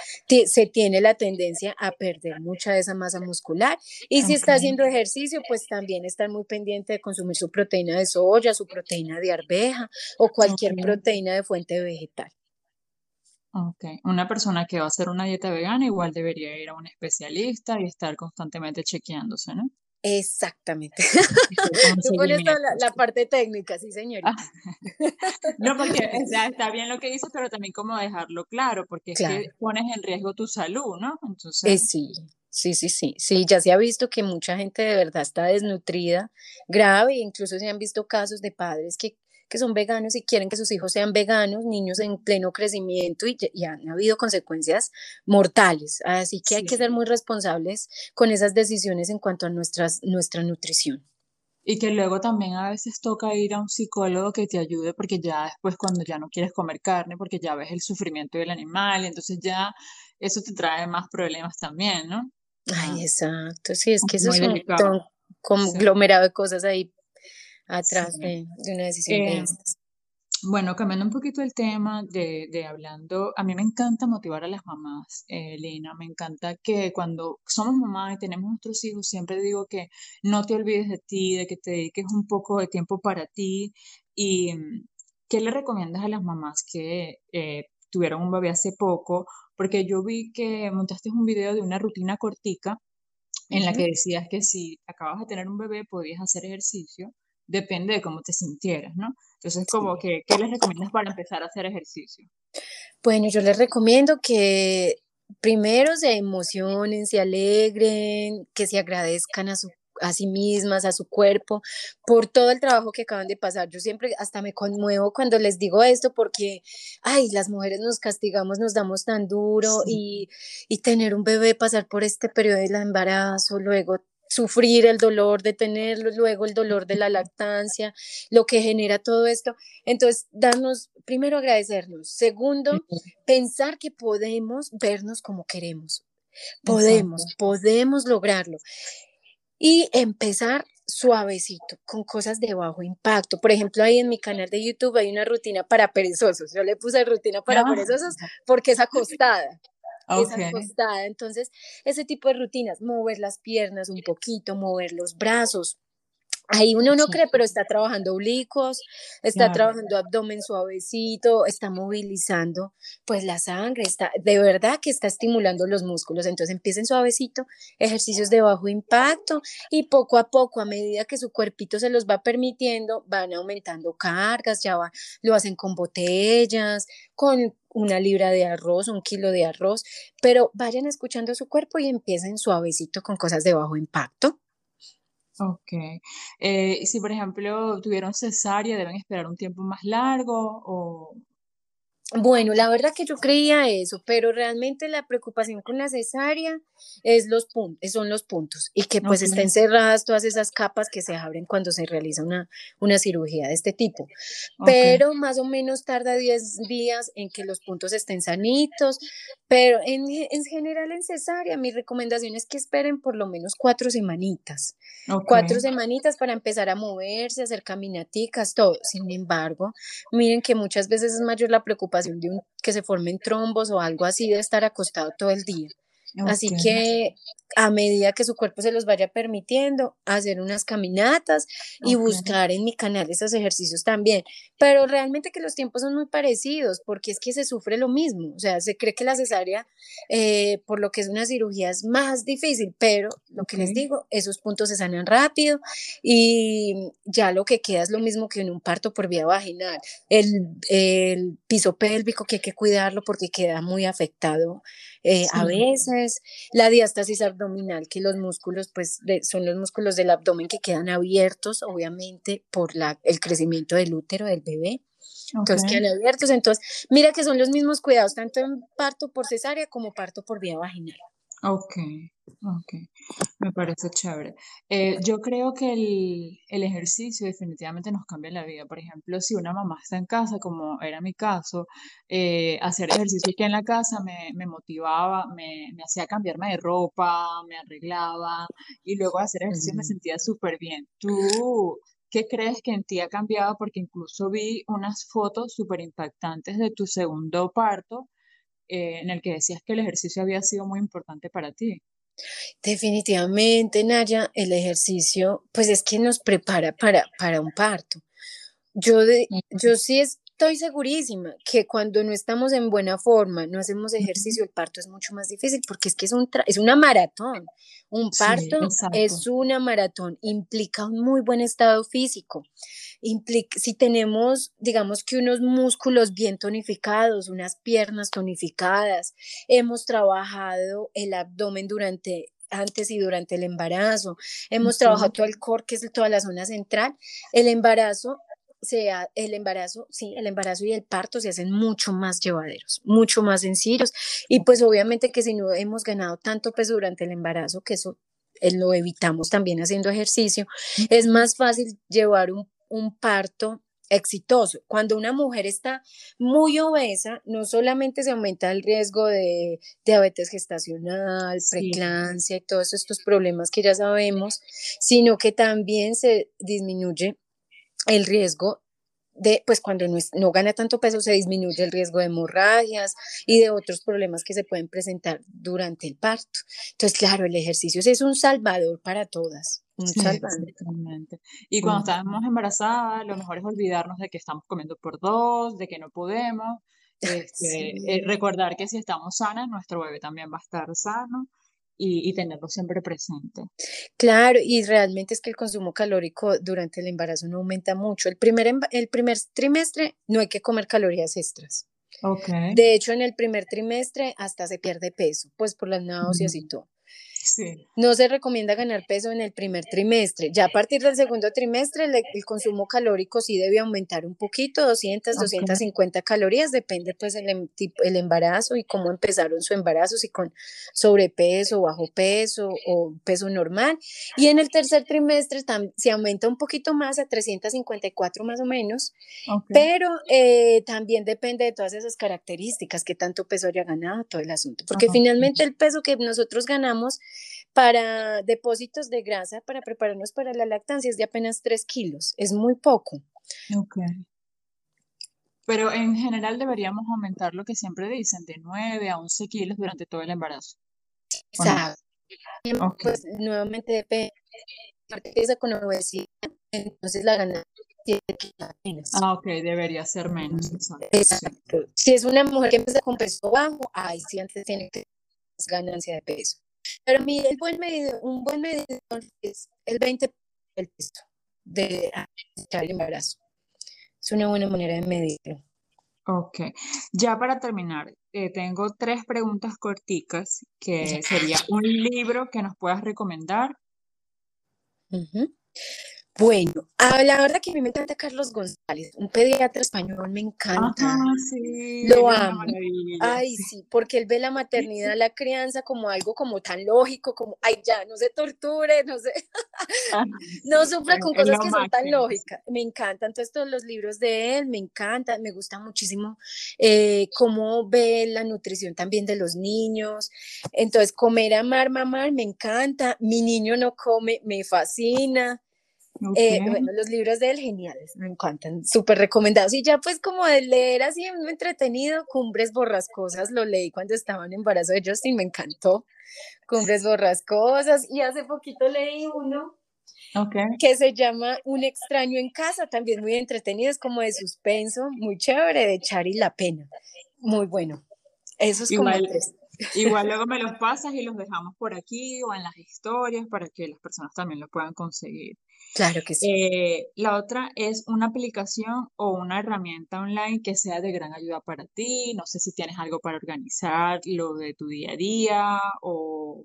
se tiene la tendencia a perder mucha de esa masa muscular. Y si está haciendo ejercicio, pues también estar muy pendiente de consumir su proteína de soya, su proteína de arveja o cualquier proteína de fuente vegetal. Ok, una persona que va a hacer una dieta vegana igual debería ir a un especialista y estar constantemente chequeándose, ¿no? Exactamente. Tú pones la, parte técnica, sí, señorita. no, porque está bien lo que dices, pero también como dejarlo claro, porque es que pones en riesgo tu salud, ¿no? Eh, Entonces... sí, sí, sí, sí. Sí, ya se ha visto que mucha gente de verdad está desnutrida, grave, incluso se han visto casos de padres que que son veganos y quieren que sus hijos sean veganos, niños en pleno crecimiento y, han habido consecuencias mortales. Así que hay que ser muy responsables con esas decisiones en cuanto a nuestras, nuestra nutrición. Y que luego también a veces toca ir a un psicólogo que te ayude porque ya después cuando ya no quieres comer carne, porque ya ves el sufrimiento del animal, entonces ya eso te trae más problemas también, ¿no? Ay, ah, exacto, sí, es que eso es un conglomerado de cosas ahí atrás de, una decisión de eh, estas. Bueno, cambiando un poquito el tema de, de, hablando, a mí me encanta motivar a las mamás, eh, Lina, me encanta que cuando somos mamás y tenemos nuestros hijos, siempre digo que no te olvides de ti, de que te dediques un poco de tiempo para ti y mm, ¿qué le recomiendas a las mamás que eh, tuvieron un bebé hace poco? Porque yo vi que montaste un video de una rutina cortica en la que decías que si acabas de tener un bebé podías hacer ejercicio depende de cómo te sintieras, ¿no? Entonces, como que, ¿qué les recomiendas para empezar a hacer ejercicio? Bueno, yo les recomiendo que primero se emocionen, se alegren, que se agradezcan a su a sí mismas, a su cuerpo, por todo el trabajo que acaban de pasar. Yo siempre hasta me conmuevo cuando les digo esto porque, ay, las mujeres nos castigamos, nos damos tan duro y, y tener un bebé, pasar por este periodo del embarazo, luego sufrir el dolor de tenerlo, luego el dolor de la lactancia, lo que genera todo esto. Entonces, darnos, primero agradecernos, segundo, pensar que podemos vernos como queremos. Podemos, podemos lograrlo. Y empezar suavecito, con cosas de bajo impacto. Por ejemplo, ahí en mi canal de YouTube hay una rutina para perezosos. Yo le puse rutina para ah. perezosos porque es acostada esa acostada. Entonces, ese tipo de rutinas, mover las piernas un poquito, mover los brazos, Ahí uno no cree, pero está trabajando oblicuos, está trabajando abdomen suavecito, está movilizando pues la sangre, está de verdad que está estimulando los músculos. Entonces empiecen suavecito, ejercicios de bajo impacto y poco a poco, a medida que su cuerpito se los va permitiendo, van aumentando cargas, ya va, lo hacen con botellas, con una libra de arroz, un kilo de arroz, pero vayan escuchando su cuerpo y empiecen suavecito con cosas de bajo impacto. Ok. Eh, si, por ejemplo, tuvieron cesárea, ¿deben esperar un tiempo más largo o...? Bueno, la verdad que yo creía eso, pero realmente la preocupación con la cesárea es los puntos, son los puntos y que pues estén cerradas todas esas capas que se abren cuando se realiza una, una cirugía de este tipo. Pero más o menos tarda 10 días en que los puntos estén sanitos, pero en, en, general en cesárea mi recomendación es que esperen por lo menos cuatro semanitas, cuatro semanitas para empezar a moverse, hacer caminaticas, todo. Sin embargo, miren que muchas veces es mayor la preocupación de un, que se formen trombos o algo así de estar acostado todo el día. Así que a medida que su cuerpo se los vaya permitiendo, hacer unas caminatas y buscar en mi canal esos ejercicios también. Pero realmente que los tiempos son muy parecidos porque es que se sufre lo mismo. O sea, se cree que la cesárea, eh, por lo que es una cirugía, es más difícil, pero lo que les digo, esos puntos se sanan rápido y ya lo que queda es lo mismo que en un parto por vía vaginal. El, el piso pélvico que hay que cuidarlo porque queda muy afectado eh, a veces, la diástasis abdominal, que los músculos, pues son los músculos del abdomen que quedan abiertos, obviamente, por la, el crecimiento del útero del bebé. Entonces quedan abiertos. Entonces, mira que son los mismos cuidados, tanto en parto por cesárea como parto por vía vaginal. Ok, ok, me parece chévere. Eh, yo creo que el, el ejercicio definitivamente nos cambia la vida. Por ejemplo, si una mamá está en casa, como era mi caso, eh, hacer ejercicio aquí en la casa me, me motivaba, me, me hacía cambiarme de ropa, me arreglaba y luego hacer ejercicio me sentía súper bien. ¿Tú qué crees que en ti ha cambiado? Porque incluso vi unas fotos súper impactantes de tu segundo parto eh, en el que decías que el ejercicio había sido muy importante para ti. Definitivamente, Naya, el ejercicio, pues es que nos prepara para, para un parto. Yo, de, yo sí estoy segurísima que cuando no estamos en buena forma, no hacemos ejercicio, el parto es mucho más difícil porque es que es, un es una maratón. Un parto es una maratón, implica un muy buen estado físico. Si tenemos, digamos que unos músculos bien tonificados, unas piernas tonificadas, hemos trabajado el abdomen durante antes y durante el embarazo, hemos trabajado todo el core, que es toda la zona central, el embarazo sea el embarazo, sí, el embarazo y el parto se hacen mucho más llevaderos, mucho más sencillos. Y pues obviamente que si no hemos ganado tanto peso durante el embarazo, que eso eh, lo evitamos también haciendo ejercicio, es más fácil llevar un un parto exitoso. Cuando una mujer está muy obesa, no solamente se aumenta el riesgo de diabetes gestacional, preclancia y todos estos problemas que ya sabemos, sino que también se disminuye el riesgo de, pues cuando no, no, gana tanto peso se disminuye el riesgo de hemorragias y de otros problemas que se pueden presentar durante el parto. Entonces, claro, el ejercicio es un salvador para todas. Y cuando estamos embarazadas, lo mejor es olvidarnos de que estamos comiendo por dos, de que no podemos. Este, eh, recordar que si estamos sanas, nuestro bebé también va a estar sano y, tenerlo siempre presente. Claro, y realmente es que el consumo calórico durante el embarazo no aumenta mucho. El primer, el primer trimestre no hay que comer calorías extras. Okay. De hecho, en el primer trimestre hasta se pierde peso, pues por las náuseas y todo. No se recomienda ganar peso en el primer trimestre. Ya a partir del segundo trimestre el, consumo calórico sí debe aumentar un poquito, 200, 250 calorías, depende pues el, em, el embarazo y cómo empezaron su embarazo, si con sobrepeso, bajo peso o peso normal. Y en el tercer trimestre se aumenta un poquito más a 354 más o menos, pero eh, también depende de todas esas características, que tanto peso haya ganado todo el asunto, porque finalmente el peso que nosotros ganamos para depósitos de grasa para prepararnos para la lactancia es de apenas 3 kilos, es muy poco. Ok. Pero en general deberíamos aumentar lo que siempre dicen, de 9 a 11 kilos durante todo el embarazo. Exacto. Pues nuevamente depende. Empieza con obesidad, entonces la ganancia tiene que ser menos. Ah, ok, debería ser menos. Exacto. Si es una mujer que empieza con peso bajo, ahí sí antes tiene que tener ganancia de peso. Pero mí el buen medidor, un buen medidor es el 20% del peso de el embarazo. Es una buena manera de medirlo. Ok, ya para terminar, eh, tengo tres preguntas corticas que sería un libro que nos puedas recomendar. Bueno, ah, la verdad que a mí me encanta Carlos González, un pediatra español, me encanta. sí, lo amo. Ay, sí, porque él ve la maternidad, la crianza como algo como tan lógico, como, ay, ya, no se torture, no se, no sufra con cosas que son tan lógicas. Me encantan, todos los libros de él me encantan, me gusta muchísimo eh, cómo ve la nutrición también de los niños. Entonces, comer, amar, mamar, me encanta. Mi niño no come, me fascina. Eh, bueno, los libros de él geniales, me encantan, súper recomendados. Y ya pues como de leer así entretenido, Cumbres Borrascosas, lo leí cuando estaba en embarazo de Justin, me encantó. Cumbres Borrascosas. Y hace poquito leí uno que se llama Un extraño en casa, también muy entretenido, es como de suspenso, muy chévere, de Chari La Pena. Muy bueno. Eso es igual, Igual luego me los pasas y los dejamos por aquí o en las historias para que las personas también lo puedan conseguir. Claro que sí. Eh, la otra es una aplicación o una herramienta online que sea de gran ayuda para ti. No sé si tienes algo para organizar lo de tu día a día o...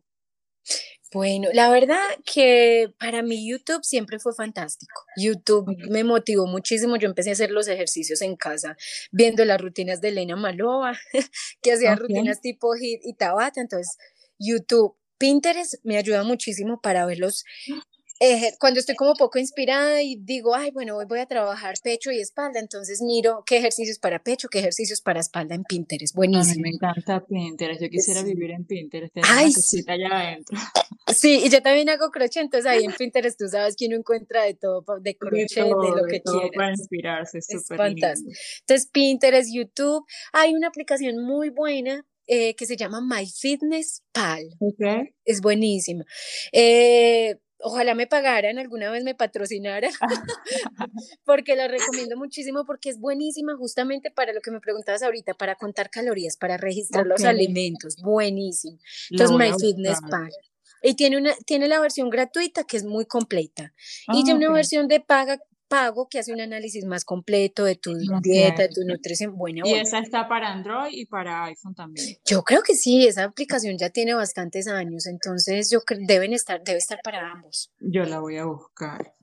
Bueno, la verdad que para mí YouTube siempre fue fantástico. YouTube me motivó muchísimo. Yo empecé a hacer los ejercicios en casa, viendo las rutinas de Elena Malova, que hacía rutinas tipo HIT y Tabata. Entonces, YouTube, Pinterest me ayuda muchísimo para ver los cuando estoy como poco inspirada y digo, ay, bueno, hoy voy a trabajar pecho y espalda, entonces miro qué ejercicios para pecho, qué ejercicios para espalda en Pinterest. Buenísimo. me encanta Pinterest, yo quisiera vivir en Pinterest, ay, sí. allá adentro. Sí, y yo también hago crochet, entonces ahí en Pinterest tú sabes que uno encuentra de todo, de crochet, de, lo que quieras. Para inspirarse, es súper fantástico. Entonces Pinterest, YouTube, hay una aplicación muy buena eh, que se llama MyFitnessPal. Okay. Es buenísima. Eh, ojalá me pagaran, alguna vez me patrocinaran, porque la recomiendo muchísimo porque es buenísima justamente para lo que me preguntabas ahorita, para contar calorías, para registrar los alimentos, buenísimo. Entonces, MyFitnessPal. Y tiene, una, tiene la versión gratuita que es muy completa. y tiene ah, una versión de paga pago que hace un análisis más completo de tu dieta, de tu nutrición. Buena, ¿Y esa está para Android y para iPhone también? Yo creo que sí, esa aplicación ya tiene bastantes años, entonces yo creo deben estar, debe estar para ambos. Yo la voy a buscar.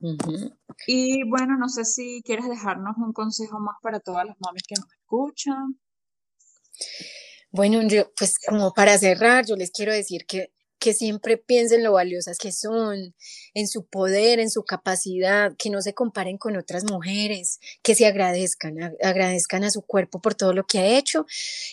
Y bueno, no sé si quieres dejarnos un consejo más para todas las mamis que nos escuchan. Bueno, yo, pues como para cerrar, yo les quiero decir que que siempre piensen lo valiosas que son, en su poder, en su capacidad, que no se comparen con otras mujeres, que se agradezcan, agradezcan a su cuerpo por todo lo que ha hecho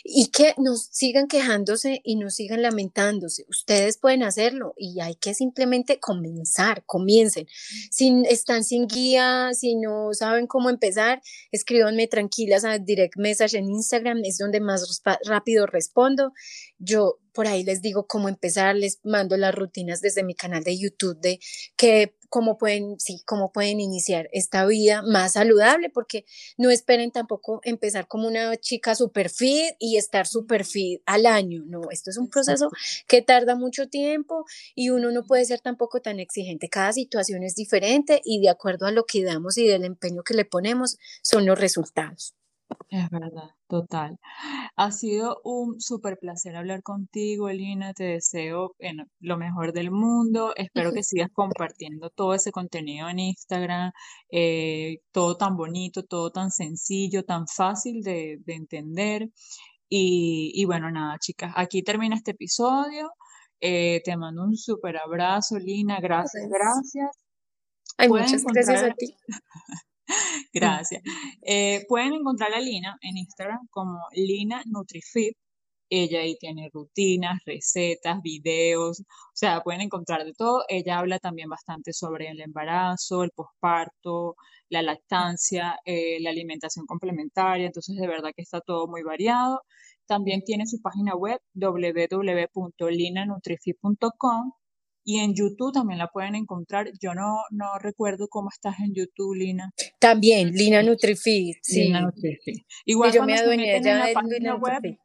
y que nos sigan quejándose y nos sigan lamentándose. Ustedes pueden hacerlo y hay que simplemente comenzar, comiencen. Si están sin guía, si no saben cómo empezar, escríbanme tranquilas a direct message en Instagram, es donde más rápido respondo. Yo por ahí les digo cómo empezar, les mando las rutinas desde mi canal de YouTube de que cómo pueden, sí, cómo pueden iniciar esta vida más saludable, porque no esperen tampoco empezar como una chica super fit y estar super fit al año. No, esto es un proceso que tarda mucho tiempo y uno no puede ser tampoco tan exigente. Cada situación es diferente y de acuerdo a lo que damos y del empeño que le ponemos son los resultados. Es verdad, total. Ha sido un súper placer hablar contigo, Elina. Te deseo lo mejor del mundo. Espero que sigas compartiendo todo ese contenido en Instagram, eh, todo tan bonito, todo tan sencillo, tan fácil de, entender. Y, bueno, nada, chicas, aquí termina este episodio. Eh, te mando un súper abrazo, Lina. Gracias, gracias. Ay, muchas gracias a ti. Gracias. Eh, pueden encontrar a Lina en Instagram como Lina NutriFit. Ella ahí tiene rutinas, recetas, videos, o sea, pueden encontrar de todo. Ella habla también bastante sobre el embarazo, el posparto, la lactancia, eh, la alimentación complementaria, entonces de verdad que está todo muy variado. También tiene su página web www.linanutrifit.com y en YouTube también la pueden encontrar. Yo no, no recuerdo cómo estás en YouTube, Lina. También, Lina NutriFit. Sí. Lina NutriFit. Igual yo me en la página web,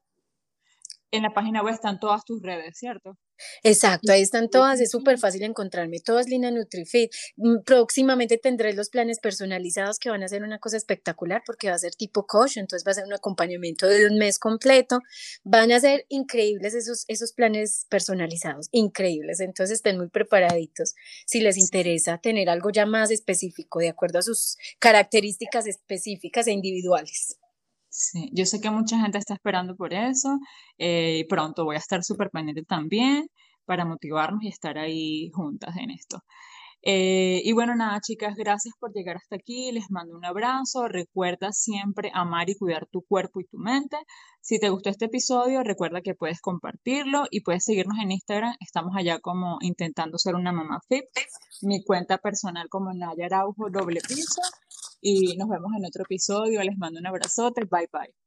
en la página web están todas tus redes, ¿cierto? Exacto, ahí están todas, es súper fácil encontrarme, todas Lina NutriFit. Mm, próximamente tendré los planes personalizados que van a ser una cosa espectacular porque va a ser tipo coach, entonces va a ser un acompañamiento de un mes completo. Van a ser increíbles esos, esos planes personalizados, increíbles. Entonces estén muy preparaditos si les interesa tener algo ya más específico de acuerdo a sus características específicas e individuales. Sí, yo sé que mucha gente está esperando por eso eh, y pronto voy a estar súper pendiente también para motivarnos y estar ahí juntas en esto. Eh, y bueno, nada, chicas, gracias por llegar hasta aquí. Les mando un abrazo. Recuerda siempre amar y cuidar tu cuerpo y tu mente. Si te gustó este episodio, recuerda que puedes compartirlo y puedes seguirnos en Instagram. Estamos allá como intentando ser una mamá fit. Mi cuenta personal como Naya Araujo, doble piso y nos vemos en otro episodio. Les mando un abrazote. Bye bye.